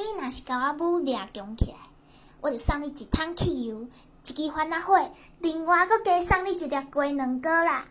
你若是甲我母掠强起来，我就送你一桶汽油，一支番仔火，另外搁加送你一粒鸡卵糕啦。